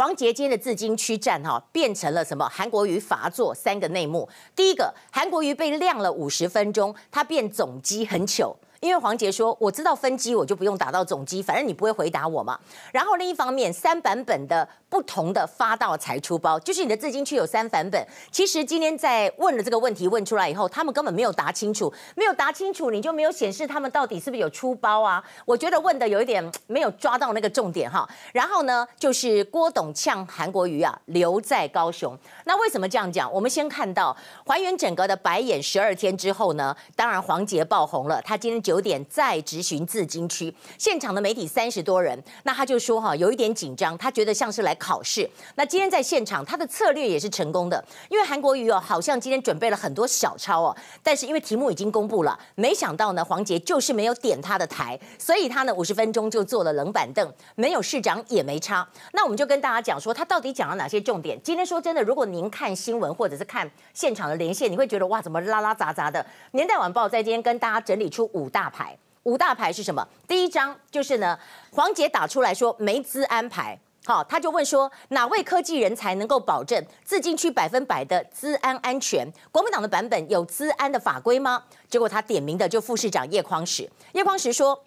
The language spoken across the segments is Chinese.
黄杰坚的自金区战哈，变成了什么？韩国瑜罚坐三个内幕。第一个，韩国瑜被晾了五十分钟，他变总机很糗。因为黄捷说，我知道分机，我就不用打到总机，反正你不会回答我嘛。然后另一方面，三版本的不同的发到才出包，就是你的自金区有三版本。其实今天在问了这个问题问出来以后，他们根本没有答清楚，没有答清楚，你就没有显示他们到底是不是有出包啊？我觉得问的有一点没有抓到那个重点哈。然后呢，就是郭董呛韩国瑜啊，留在高雄。那为什么这样讲？我们先看到还原整个的白眼十二天之后呢，当然黄捷爆红了，他今天。九点再执行自金区，现场的媒体三十多人，那他就说哈，有一点紧张，他觉得像是来考试。那今天在现场，他的策略也是成功的，因为韩国瑜哦，好像今天准备了很多小抄哦，但是因为题目已经公布了，没想到呢，黄捷就是没有点他的台，所以他呢五十分钟就坐了冷板凳，没有市长也没差。那我们就跟大家讲说，他到底讲了哪些重点？今天说真的，如果您看新闻或者是看现场的连线，你会觉得哇，怎么拉拉杂杂的？年代晚报在今天跟大家整理出五大。大牌五大牌是什么？第一张就是呢，黄杰打出来说没资安牌，好，他就问说哪位科技人才能够保证自金区百分百的资安安全？国民党的版本有资安的法规吗？结果他点名的就副市长叶匡时，叶匡时说，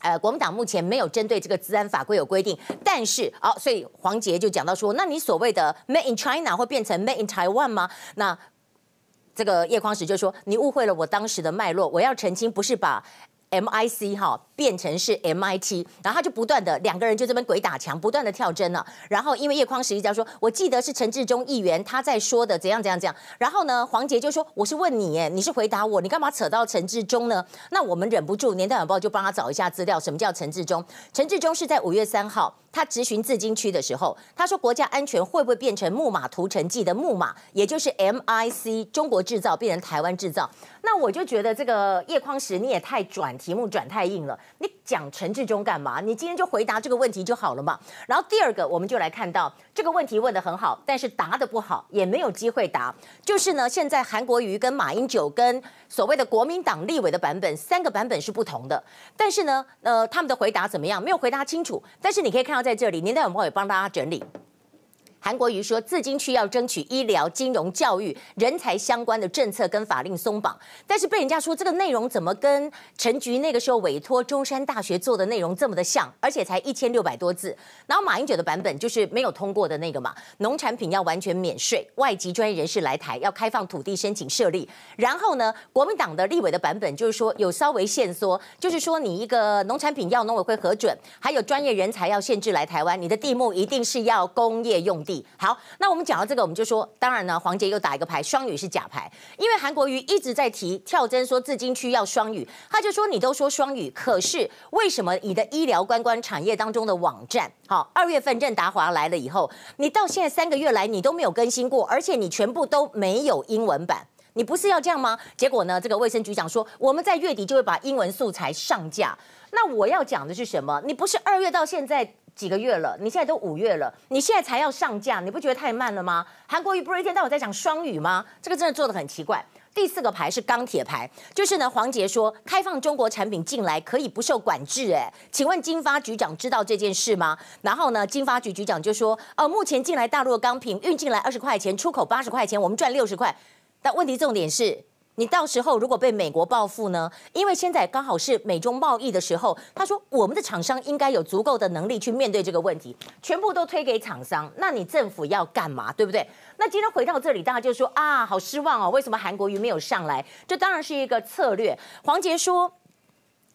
呃，国民党目前没有针对这个资安法规有规定，但是哦，所以黄杰就讲到说，那你所谓的 Made in China 会变成 Made in Taiwan 吗？那这个叶匡时就说：“你误会了我当时的脉络，我要澄清，不是把 MIC 哈变成是 MIT，然后他就不断的两个人就这边鬼打墙，不断的跳针了。然后因为叶匡时一直在说，我记得是陈志忠议员他在说的怎样怎样怎样。然后呢，黄捷就说我是问你耶，你是回答我，你干嘛扯到陈志忠呢？那我们忍不住，年代晚报就帮他找一下资料，什么叫陈志忠？陈志忠是在五月三号。”他质询自金区的时候，他说国家安全会不会变成木马屠城记的木马，也就是 MIC 中国制造变成台湾制造？那我就觉得这个叶匡时你也太转题目转太硬了，你讲陈志忠干嘛？你今天就回答这个问题就好了嘛。然后第二个，我们就来看到这个问题问得很好，但是答得不好，也没有机会答。就是呢，现在韩国瑜跟马英九跟所谓的国民党立委的版本，三个版本是不同的，但是呢，呃，他们的回答怎么样？没有回答清楚。但是你可以看到。在这里，年代文化也帮大家整理。韩国瑜说，自金区要争取医疗、金融、教育、人才相关的政策跟法令松绑，但是被人家说这个内容怎么跟陈菊那个时候委托中山大学做的内容这么的像，而且才一千六百多字。然后马英九的版本就是没有通过的那个嘛，农产品要完全免税，外籍专业人士来台要开放土地申请设立。然后呢，国民党的立委的版本就是说有稍微限缩，就是说你一个农产品要农委会核准，还有专业人才要限制来台湾，你的地目一定是要工业用地。好，那我们讲到这个，我们就说，当然呢，黄杰又打一个牌，双语是假牌，因为韩国瑜一直在提跳针说自金区要双语，他就说你都说双语，可是为什么你的医疗观光产业当中的网站，好，二月份任达华来了以后，你到现在三个月来你都没有更新过，而且你全部都没有英文版，你不是要这样吗？结果呢，这个卫生局长说我们在月底就会把英文素材上架，那我要讲的是什么？你不是二月到现在？几个月了，你现在都五月了，你现在才要上架，你不觉得太慢了吗？韩国瑜不是一天到晚在讲双语吗？这个真的做得很奇怪。第四个牌是钢铁牌，就是呢，黄杰说开放中国产品进来可以不受管制，哎，请问经发局长知道这件事吗？然后呢，经发局局长就说，呃，目前进来大陆的钢品运进来二十块钱，出口八十块钱，我们赚六十块。但问题重点是。你到时候如果被美国报复呢？因为现在刚好是美中贸易的时候，他说我们的厂商应该有足够的能力去面对这个问题，全部都推给厂商，那你政府要干嘛？对不对？那今天回到这里，大家就说啊，好失望哦，为什么韩国瑜没有上来？这当然是一个策略。黄杰说，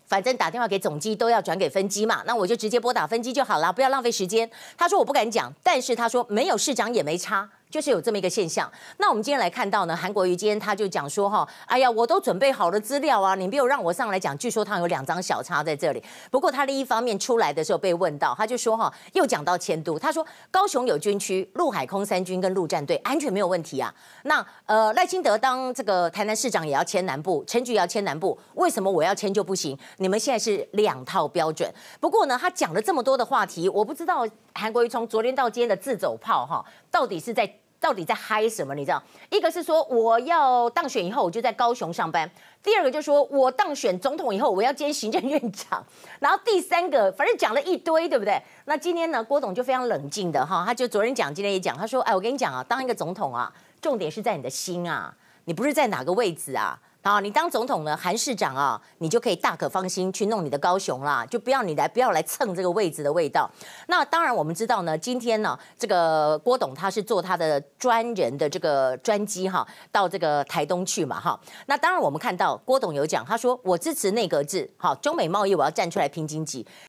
反正打电话给总机都要转给分机嘛，那我就直接拨打分机就好了，不要浪费时间。他说我不敢讲，但是他说没有市长也没差。就是有这么一个现象。那我们今天来看到呢，韩国瑜今天他就讲说哈，哎呀，我都准备好了资料啊，你没有让我上来讲。据说他有两张小抄在这里。不过他另一方面出来的时候被问到，他就说哈，又讲到迁都，他说高雄有军区，陆海空三军跟陆战队安全没有问题啊。那呃赖清德当这个台南市长也要迁南部，陈菊也要迁南部，为什么我要迁就不行？你们现在是两套标准。不过呢，他讲了这么多的话题，我不知道韩国瑜从昨天到今天的自走炮哈，到底是在。到底在嗨什么？你知道，一个是说我要当选以后我就在高雄上班，第二个就是说我当选总统以后我要兼行政院长，然后第三个反正讲了一堆，对不对？那今天呢，郭董就非常冷静的哈，他就昨天讲，今天也讲，他说，哎，我跟你讲啊，当一个总统啊，重点是在你的心啊，你不是在哪个位置啊。好，你当总统呢，韩市长啊，你就可以大可放心去弄你的高雄啦，就不要你来，不要来蹭这个位置的味道。那当然，我们知道呢，今天呢，这个郭董他是坐他的专人的这个专机哈，到这个台东去嘛哈。那当然，我们看到郭董有讲，他说我支持内阁制，好，中美贸易我要站出来拼经济。